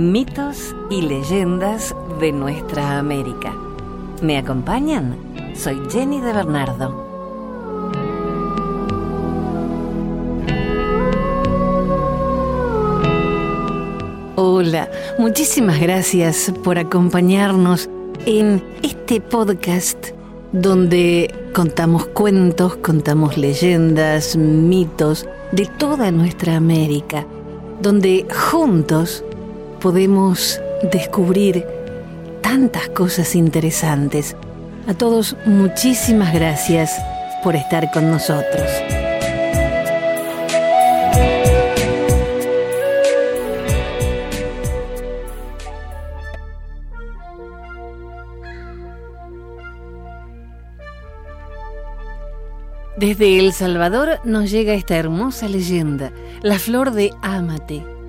Mitos y leyendas de nuestra América. ¿Me acompañan? Soy Jenny de Bernardo. Hola, muchísimas gracias por acompañarnos en este podcast donde contamos cuentos, contamos leyendas, mitos de toda nuestra América, donde juntos podemos descubrir tantas cosas interesantes. A todos muchísimas gracias por estar con nosotros. Desde El Salvador nos llega esta hermosa leyenda, la flor de Amate.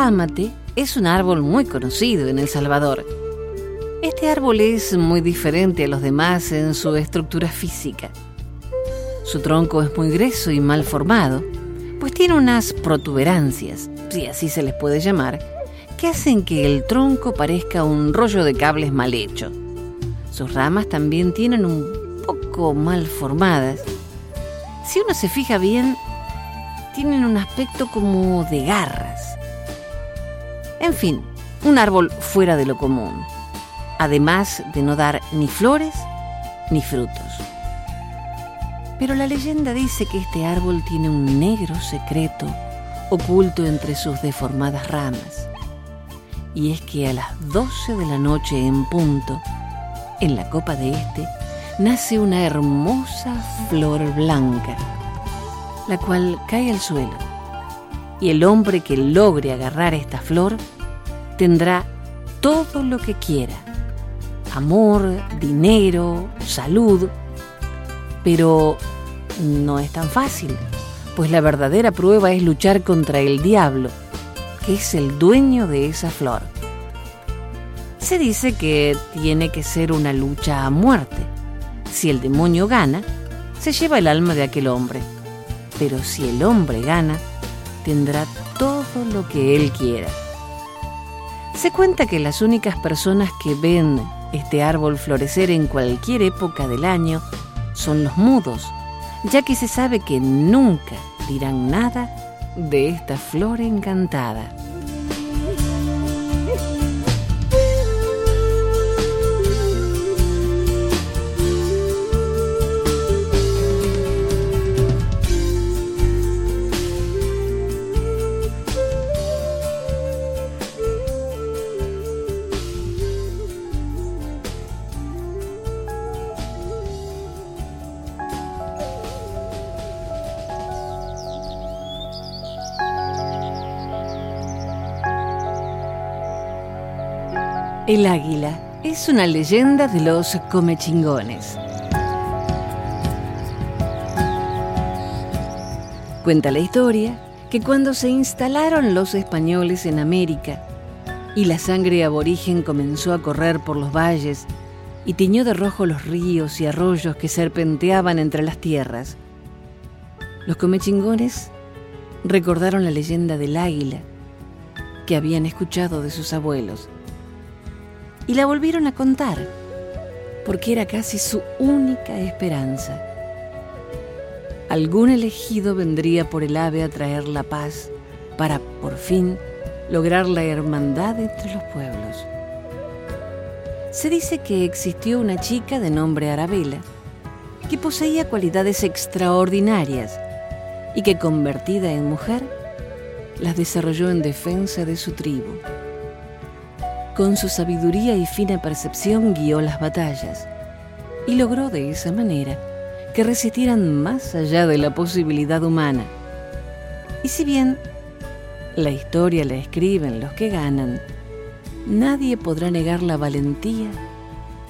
El Amate es un árbol muy conocido en El Salvador. Este árbol es muy diferente a los demás en su estructura física. Su tronco es muy grueso y mal formado, pues tiene unas protuberancias, si así se les puede llamar, que hacen que el tronco parezca un rollo de cables mal hecho. Sus ramas también tienen un poco mal formadas. Si uno se fija bien, tienen un aspecto como de garras. En fin, un árbol fuera de lo común, además de no dar ni flores ni frutos. Pero la leyenda dice que este árbol tiene un negro secreto oculto entre sus deformadas ramas. Y es que a las 12 de la noche en punto, en la copa de este, nace una hermosa flor blanca, la cual cae al suelo, y el hombre que logre agarrar esta flor tendrá todo lo que quiera, amor, dinero, salud, pero no es tan fácil, pues la verdadera prueba es luchar contra el diablo, que es el dueño de esa flor. Se dice que tiene que ser una lucha a muerte. Si el demonio gana, se lleva el alma de aquel hombre. Pero si el hombre gana, tendrá todo lo que él quiera. Se cuenta que las únicas personas que ven este árbol florecer en cualquier época del año son los mudos, ya que se sabe que nunca dirán nada de esta flor encantada. El águila es una leyenda de los comechingones. Cuenta la historia que cuando se instalaron los españoles en América y la sangre aborigen comenzó a correr por los valles y tiñó de rojo los ríos y arroyos que serpenteaban entre las tierras, los comechingones recordaron la leyenda del águila que habían escuchado de sus abuelos y la volvieron a contar, porque era casi su única esperanza. Algún elegido vendría por el ave a traer la paz para, por fin, lograr la hermandad entre los pueblos. Se dice que existió una chica de nombre Arabella que poseía cualidades extraordinarias y que convertida en mujer las desarrolló en defensa de su tribu. Con su sabiduría y fina percepción guió las batallas y logró de esa manera que resistieran más allá de la posibilidad humana. Y si bien la historia la escriben los que ganan, nadie podrá negar la valentía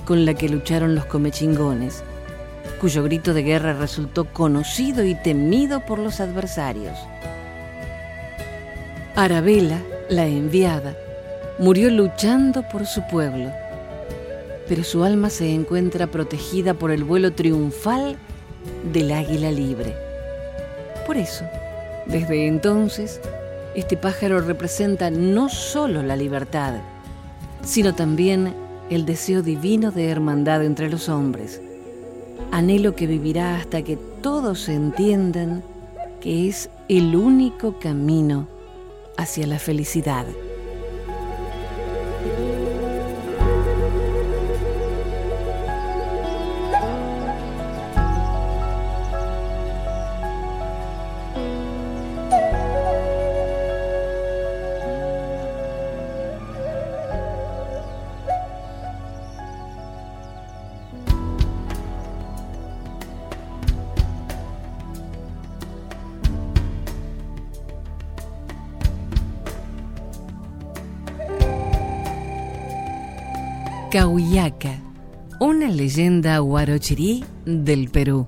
con la que lucharon los comechingones, cuyo grito de guerra resultó conocido y temido por los adversarios. Arabella, la enviada, murió luchando por su pueblo, pero su alma se encuentra protegida por el vuelo triunfal del águila libre. Por eso, desde entonces, este pájaro representa no solo la libertad, sino también el deseo divino de hermandad entre los hombres, anhelo que vivirá hasta que todos entiendan que es el único camino hacia la felicidad. Leyenda guarochirí del Perú.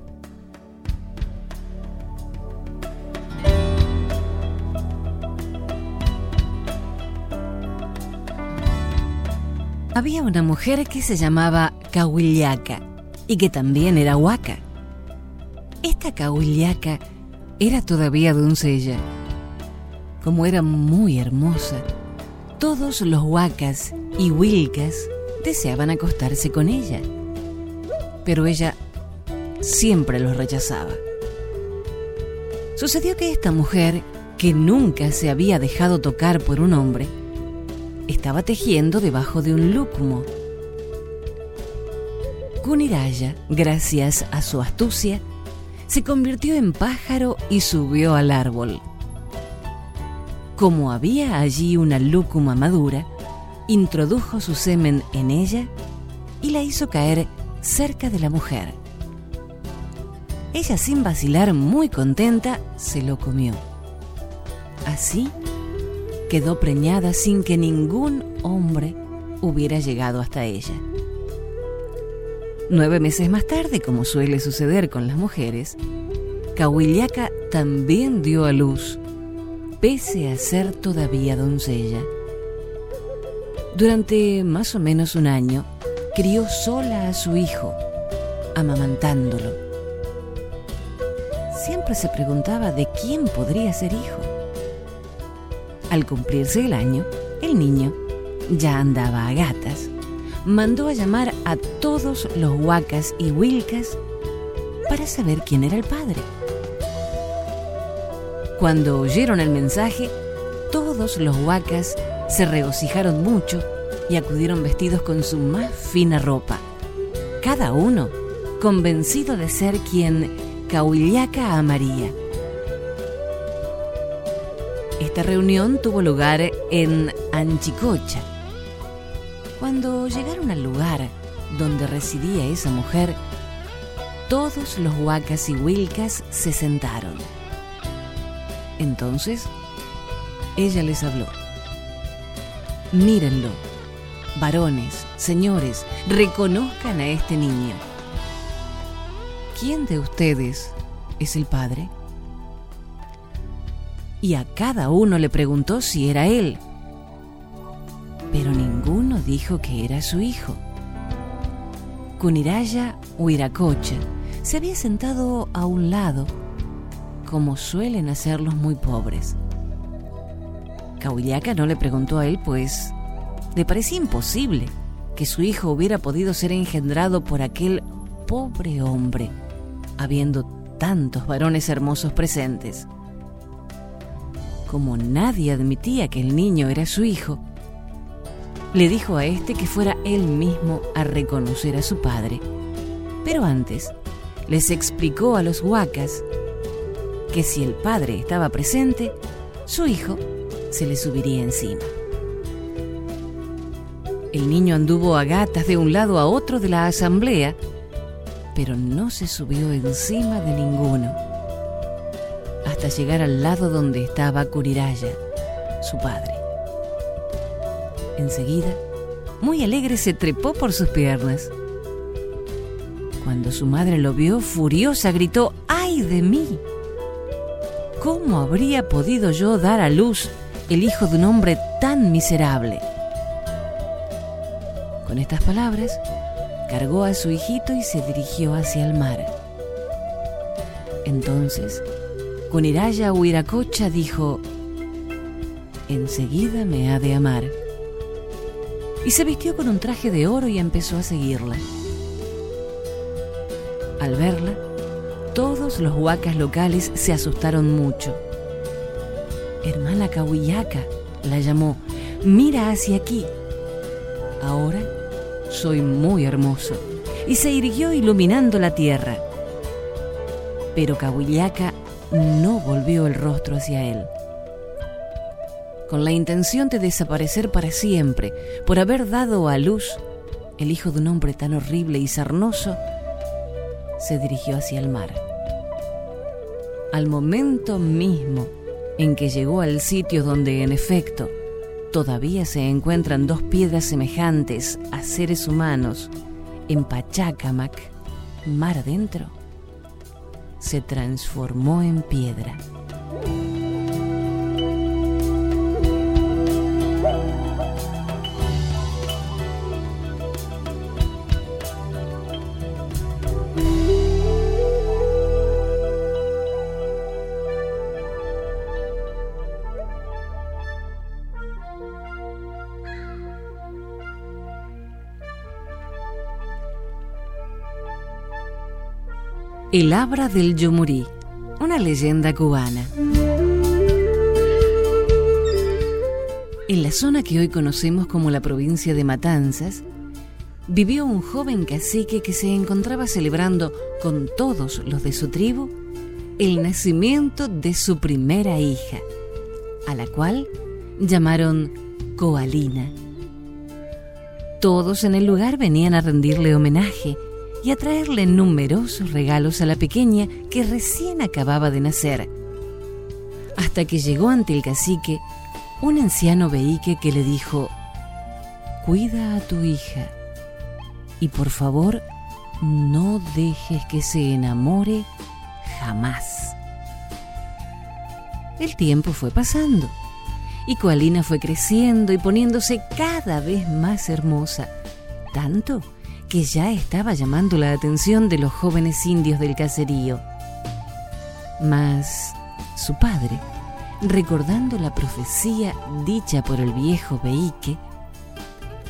Había una mujer que se llamaba Cahuillaca y que también era huaca. Esta Cahuillaca era todavía doncella. Como era muy hermosa, todos los huacas y huilcas deseaban acostarse con ella. Pero ella siempre los rechazaba. Sucedió que esta mujer, que nunca se había dejado tocar por un hombre, estaba tejiendo debajo de un lúcumo. Kuniraya, gracias a su astucia, se convirtió en pájaro y subió al árbol. Como había allí una lúcuma madura, introdujo su semen en ella y la hizo caer cerca de la mujer. Ella sin vacilar, muy contenta, se lo comió. Así quedó preñada sin que ningún hombre hubiera llegado hasta ella. Nueve meses más tarde, como suele suceder con las mujeres, Cahuillaca también dio a luz, pese a ser todavía doncella. Durante más o menos un año, crió sola a su hijo, amamantándolo. Siempre se preguntaba de quién podría ser hijo. Al cumplirse el año, el niño ya andaba a gatas. Mandó a llamar a todos los huacas y huilcas para saber quién era el padre. Cuando oyeron el mensaje, todos los huacas se regocijaron mucho y acudieron vestidos con su más fina ropa, cada uno convencido de ser quien Cahuillaca amaría. Esta reunión tuvo lugar en Anchicocha. Cuando llegaron al lugar donde residía esa mujer, todos los huacas y huilcas se sentaron. Entonces, ella les habló. Mírenlo. Varones, señores, reconozcan a este niño. ¿Quién de ustedes es el padre? Y a cada uno le preguntó si era él. Pero ninguno dijo que era su hijo. Kuniraya Huiracocha se había sentado a un lado, como suelen hacer los muy pobres. Cahuillaca no le preguntó a él, pues le parecía imposible que su hijo hubiera podido ser engendrado por aquel pobre hombre, habiendo tantos varones hermosos presentes. Como nadie admitía que el niño era su hijo, le dijo a éste que fuera él mismo a reconocer a su padre. Pero antes les explicó a los huacas que si el padre estaba presente, su hijo se le subiría encima. El niño anduvo a gatas de un lado a otro de la asamblea, pero no se subió encima de ninguno, hasta llegar al lado donde estaba Kuriraya, su padre. Enseguida, muy alegre, se trepó por sus piernas. Cuando su madre lo vio, furiosa, gritó, ¡ay de mí! ¿Cómo habría podido yo dar a luz el hijo de un hombre tan miserable. Con estas palabras, cargó a su hijito y se dirigió hacia el mar. Entonces, con Iraya Huiracocha dijo, enseguida me ha de amar. Y se vistió con un traje de oro y empezó a seguirla. Al verla, todos los huacas locales se asustaron mucho. Hermana Cahuillaca, la llamó, mira hacia aquí. Ahora soy muy hermoso. Y se irguió iluminando la tierra. Pero Cahuillaca no volvió el rostro hacia él. Con la intención de desaparecer para siempre por haber dado a luz el hijo de un hombre tan horrible y sarnoso, se dirigió hacia el mar. Al momento mismo en que llegó al sitio donde en efecto todavía se encuentran dos piedras semejantes a seres humanos en Pachacamac, mar adentro, se transformó en piedra. El Abra del Yumurí, una leyenda cubana. En la zona que hoy conocemos como la provincia de Matanzas, vivió un joven cacique que se encontraba celebrando con todos los de su tribu el nacimiento de su primera hija, a la cual llamaron Coalina. Todos en el lugar venían a rendirle homenaje y a traerle numerosos regalos a la pequeña que recién acababa de nacer. Hasta que llegó ante el cacique un anciano veíque que le dijo, Cuida a tu hija y por favor no dejes que se enamore jamás. El tiempo fue pasando y Coalina fue creciendo y poniéndose cada vez más hermosa, tanto que ya estaba llamando la atención de los jóvenes indios del caserío. Mas su padre, recordando la profecía dicha por el viejo Beique,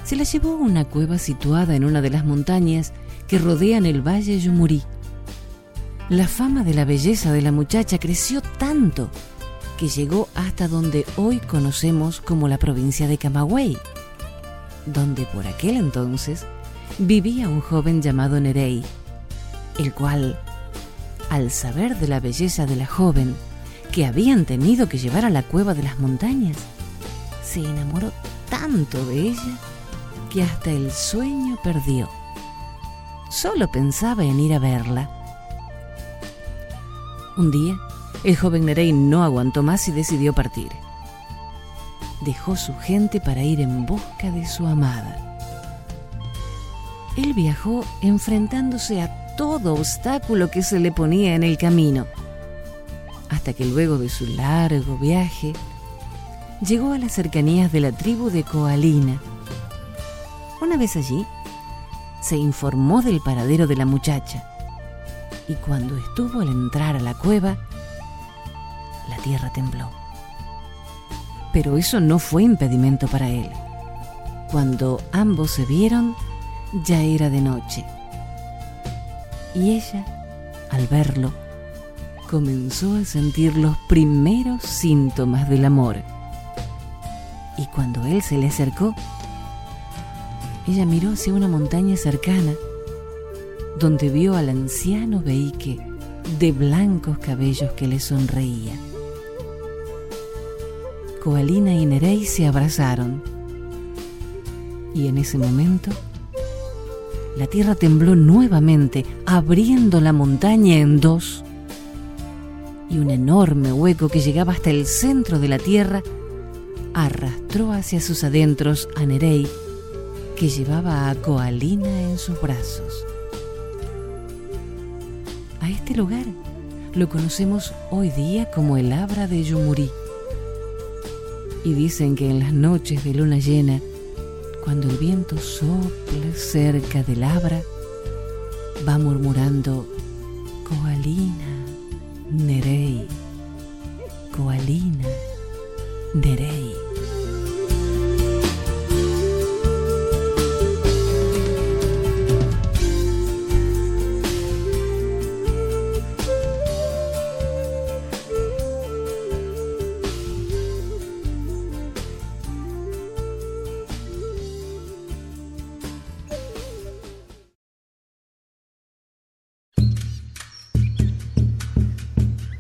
se la llevó a una cueva situada en una de las montañas que rodean el valle Yumurí. La fama de la belleza de la muchacha creció tanto que llegó hasta donde hoy conocemos como la provincia de Camagüey, donde por aquel entonces vivía un joven llamado Nerey, el cual, al saber de la belleza de la joven que habían tenido que llevar a la cueva de las montañas, se enamoró tanto de ella que hasta el sueño perdió. Solo pensaba en ir a verla. Un día, el joven Nerey no aguantó más y decidió partir. Dejó su gente para ir en busca de su amada él viajó enfrentándose a todo obstáculo que se le ponía en el camino, hasta que luego de su largo viaje llegó a las cercanías de la tribu de Coalina. Una vez allí, se informó del paradero de la muchacha, y cuando estuvo al entrar a la cueva, la tierra tembló. Pero eso no fue impedimento para él. Cuando ambos se vieron, ya era de noche. Y ella, al verlo, comenzó a sentir los primeros síntomas del amor. Y cuando él se le acercó, ella miró hacia una montaña cercana, donde vio al anciano Beique de blancos cabellos que le sonreía. Coalina y Nerey se abrazaron, y en ese momento la tierra tembló nuevamente, abriendo la montaña en dos. Y un enorme hueco que llegaba hasta el centro de la tierra arrastró hacia sus adentros a Nerey, que llevaba a Coalina en sus brazos. A este lugar lo conocemos hoy día como el Abra de Yumurí. Y dicen que en las noches de luna llena, cuando el viento sopla cerca del abra, va murmurando, Coalina, Nerei, Coalina, Nerei.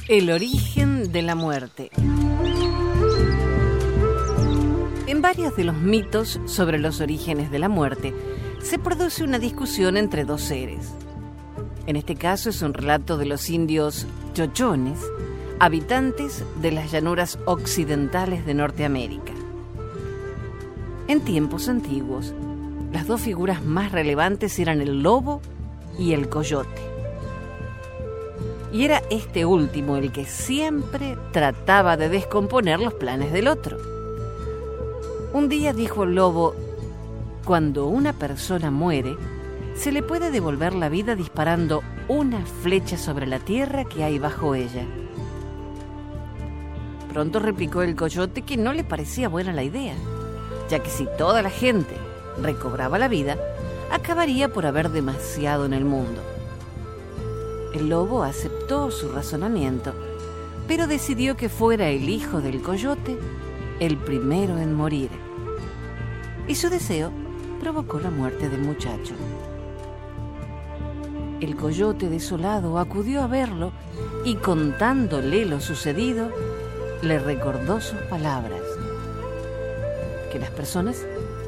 El origen de la muerte. En varios de los mitos sobre los orígenes de la muerte se produce una discusión entre dos seres. En este caso es un relato de los indios chochones, habitantes de las llanuras occidentales de Norteamérica. En tiempos antiguos, las dos figuras más relevantes eran el lobo y el coyote y era este último el que siempre trataba de descomponer los planes del otro. Un día dijo el lobo, cuando una persona muere, se le puede devolver la vida disparando una flecha sobre la tierra que hay bajo ella. Pronto replicó el coyote que no le parecía buena la idea, ya que si toda la gente recobraba la vida, acabaría por haber demasiado en el mundo. El lobo aceptó su razonamiento, pero decidió que fuera el hijo del coyote el primero en morir. Y su deseo provocó la muerte del muchacho. El coyote desolado acudió a verlo y contándole lo sucedido, le recordó sus palabras, que las personas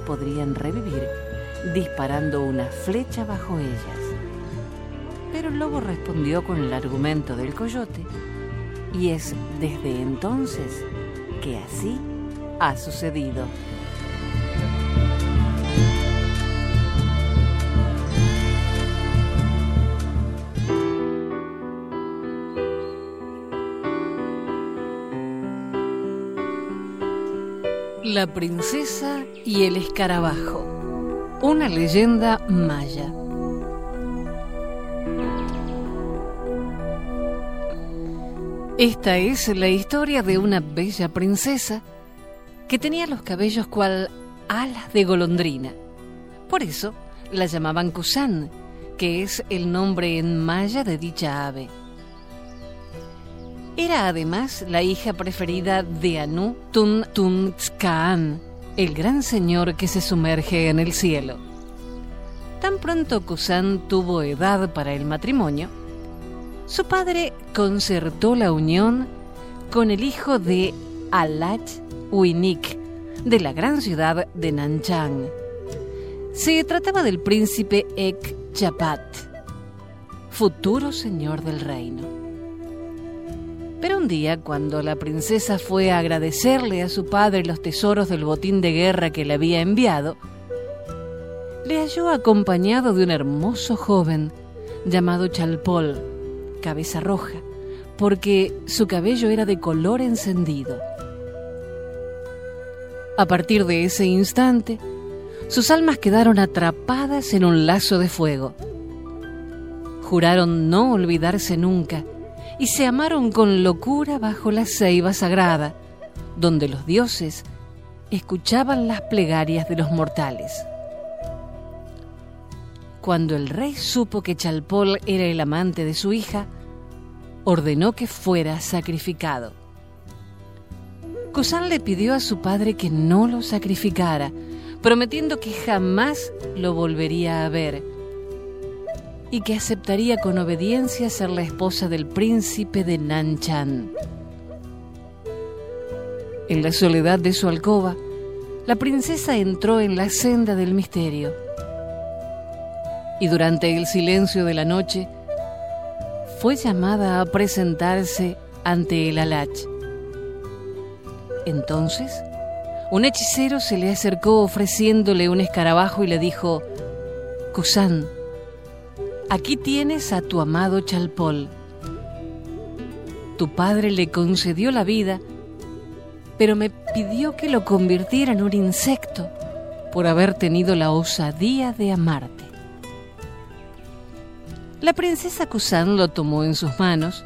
podrían revivir disparando una flecha bajo ellas. Pero el lobo respondió con el argumento del coyote y es desde entonces que así ha sucedido. La princesa y el escarabajo. Una leyenda maya. Esta es la historia de una bella princesa que tenía los cabellos cual alas de golondrina. Por eso la llamaban Kusan, que es el nombre en maya de dicha ave. Era además la hija preferida de Anu Tun el gran señor que se sumerge en el cielo. Tan pronto Kusan tuvo edad para el matrimonio, su padre concertó la unión con el hijo de Alach Winik, de la gran ciudad de Nanchang. Se trataba del príncipe Ek Chapat, futuro señor del reino. Pero un día, cuando la princesa fue a agradecerle a su padre los tesoros del botín de guerra que le había enviado, le halló acompañado de un hermoso joven llamado Chalpol, cabeza roja, porque su cabello era de color encendido. A partir de ese instante, sus almas quedaron atrapadas en un lazo de fuego. Juraron no olvidarse nunca y se amaron con locura bajo la ceiba sagrada, donde los dioses escuchaban las plegarias de los mortales. Cuando el rey supo que Chalpol era el amante de su hija, ordenó que fuera sacrificado. Kusan le pidió a su padre que no lo sacrificara, prometiendo que jamás lo volvería a ver y que aceptaría con obediencia ser la esposa del príncipe de Nanchan. En la soledad de su alcoba, la princesa entró en la senda del misterio y durante el silencio de la noche fue llamada a presentarse ante el alach. Entonces, un hechicero se le acercó ofreciéndole un escarabajo y le dijo, Kusan, aquí tienes a tu amado Chalpol. Tu padre le concedió la vida, pero me pidió que lo convirtiera en un insecto por haber tenido la osadía de amarte. La princesa Kusan lo tomó en sus manos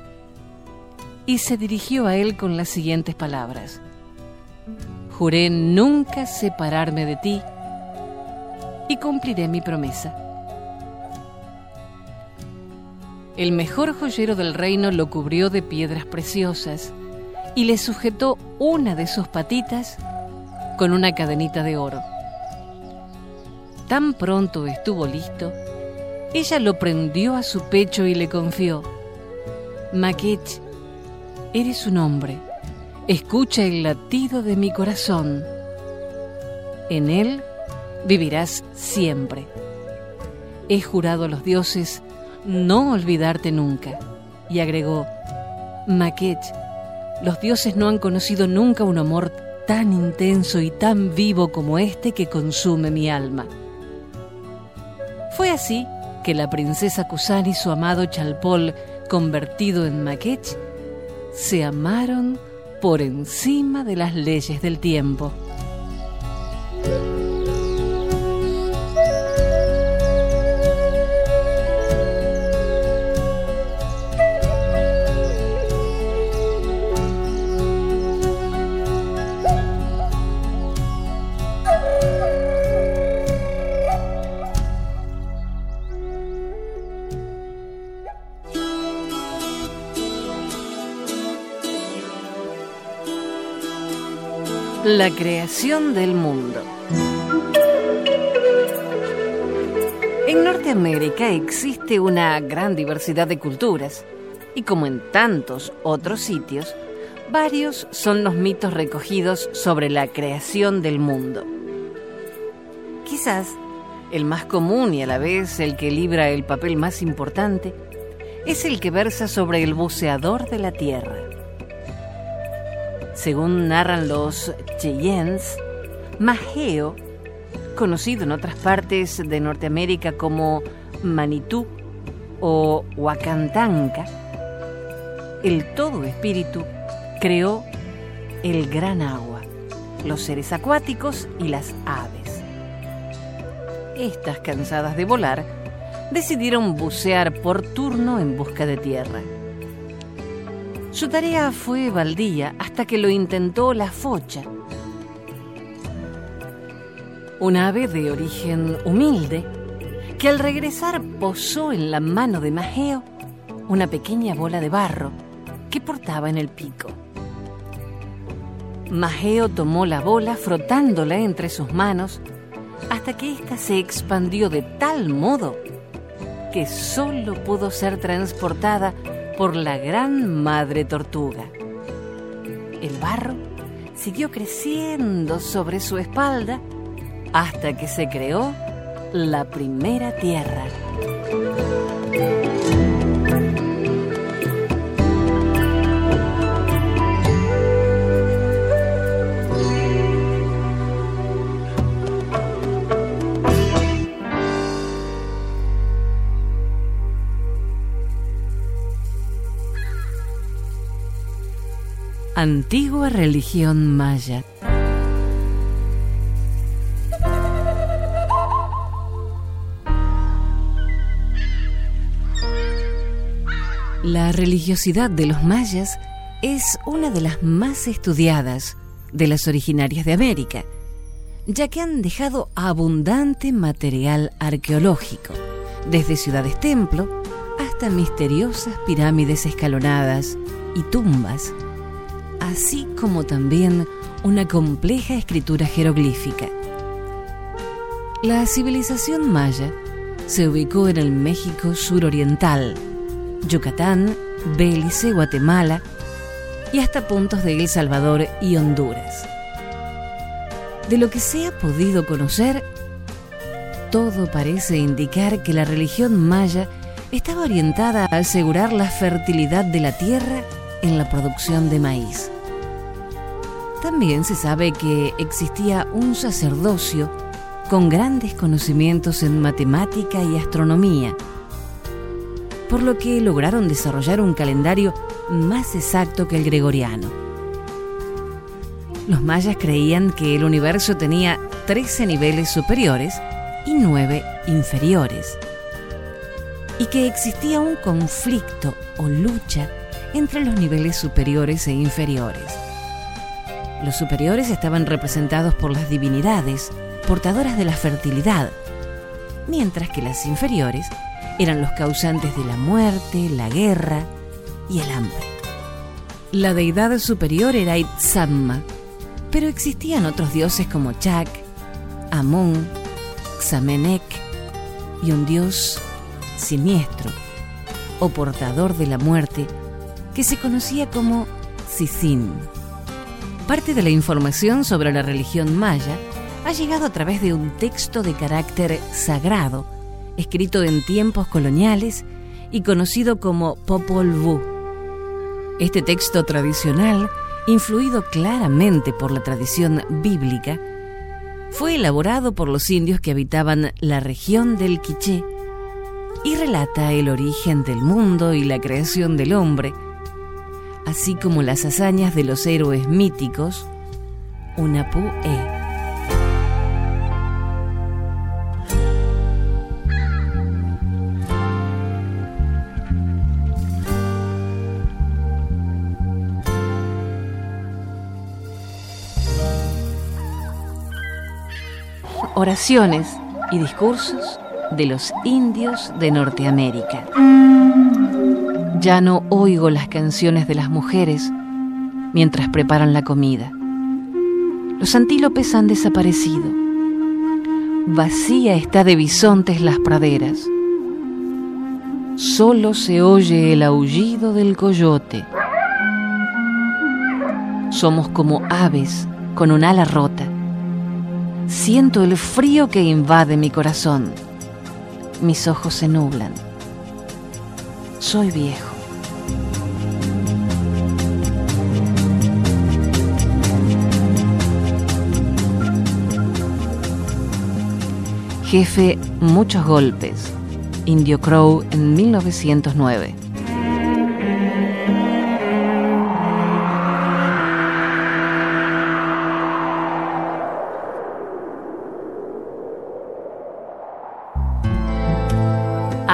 y se dirigió a él con las siguientes palabras. Juré nunca separarme de ti y cumpliré mi promesa. El mejor joyero del reino lo cubrió de piedras preciosas y le sujetó una de sus patitas con una cadenita de oro. Tan pronto estuvo listo, ella lo prendió a su pecho y le confió, Maquech, eres un hombre, escucha el latido de mi corazón. En él vivirás siempre. He jurado a los dioses no olvidarte nunca. Y agregó, Maquech, los dioses no han conocido nunca un amor tan intenso y tan vivo como este que consume mi alma. Fue así que la princesa Kusan y su amado Chalpol, convertido en Maquech, se amaron por encima de las leyes del tiempo. La creación del mundo. En Norteamérica existe una gran diversidad de culturas y como en tantos otros sitios, varios son los mitos recogidos sobre la creación del mundo. Quizás el más común y a la vez el que libra el papel más importante es el que versa sobre el buceador de la tierra. Según narran los Cheyennes, Mageo, conocido en otras partes de Norteamérica como Manitú o Huacantanca, el todo espíritu creó el gran agua, los seres acuáticos y las aves. Estas, cansadas de volar, decidieron bucear por turno en busca de tierra. Su tarea fue baldía hasta que lo intentó la focha. Una ave de origen humilde que al regresar posó en la mano de Mageo una pequeña bola de barro que portaba en el pico. Mageo tomó la bola frotándola entre sus manos hasta que ésta se expandió de tal modo que solo pudo ser transportada por la gran madre tortuga. El barro siguió creciendo sobre su espalda hasta que se creó la primera tierra. Antigua religión maya. La religiosidad de los mayas es una de las más estudiadas de las originarias de América, ya que han dejado abundante material arqueológico, desde ciudades templo hasta misteriosas pirámides escalonadas y tumbas así como también una compleja escritura jeroglífica. La civilización maya se ubicó en el México suroriental, Yucatán, Belice, Guatemala y hasta puntos de El Salvador y Honduras. De lo que se ha podido conocer, todo parece indicar que la religión maya estaba orientada a asegurar la fertilidad de la tierra en la producción de maíz. También se sabe que existía un sacerdocio con grandes conocimientos en matemática y astronomía, por lo que lograron desarrollar un calendario más exacto que el gregoriano. Los mayas creían que el universo tenía 13 niveles superiores y 9 inferiores, y que existía un conflicto o lucha entre los niveles superiores e inferiores. Los superiores estaban representados por las divinidades, portadoras de la fertilidad, mientras que las inferiores eran los causantes de la muerte, la guerra y el hambre. La deidad superior era Itzamma, pero existían otros dioses como Chak, Amón, Xamenek y un dios siniestro o portador de la muerte que se conocía como Sisin. Parte de la información sobre la religión maya ha llegado a través de un texto de carácter sagrado, escrito en tiempos coloniales y conocido como Popol Vuh. Este texto tradicional, influido claramente por la tradición bíblica, fue elaborado por los indios que habitaban la región del Quiché y relata el origen del mundo y la creación del hombre, así como las hazañas de los héroes míticos Unapu-e. Oraciones y discursos de los indios de Norteamérica. Ya no oigo las canciones de las mujeres mientras preparan la comida. Los antílopes han desaparecido. Vacía está de bisontes las praderas. Solo se oye el aullido del coyote. Somos como aves con un ala rota. Siento el frío que invade mi corazón. Mis ojos se nublan. Soy viejo. Jefe Muchos Golpes, Indio Crow en 1909.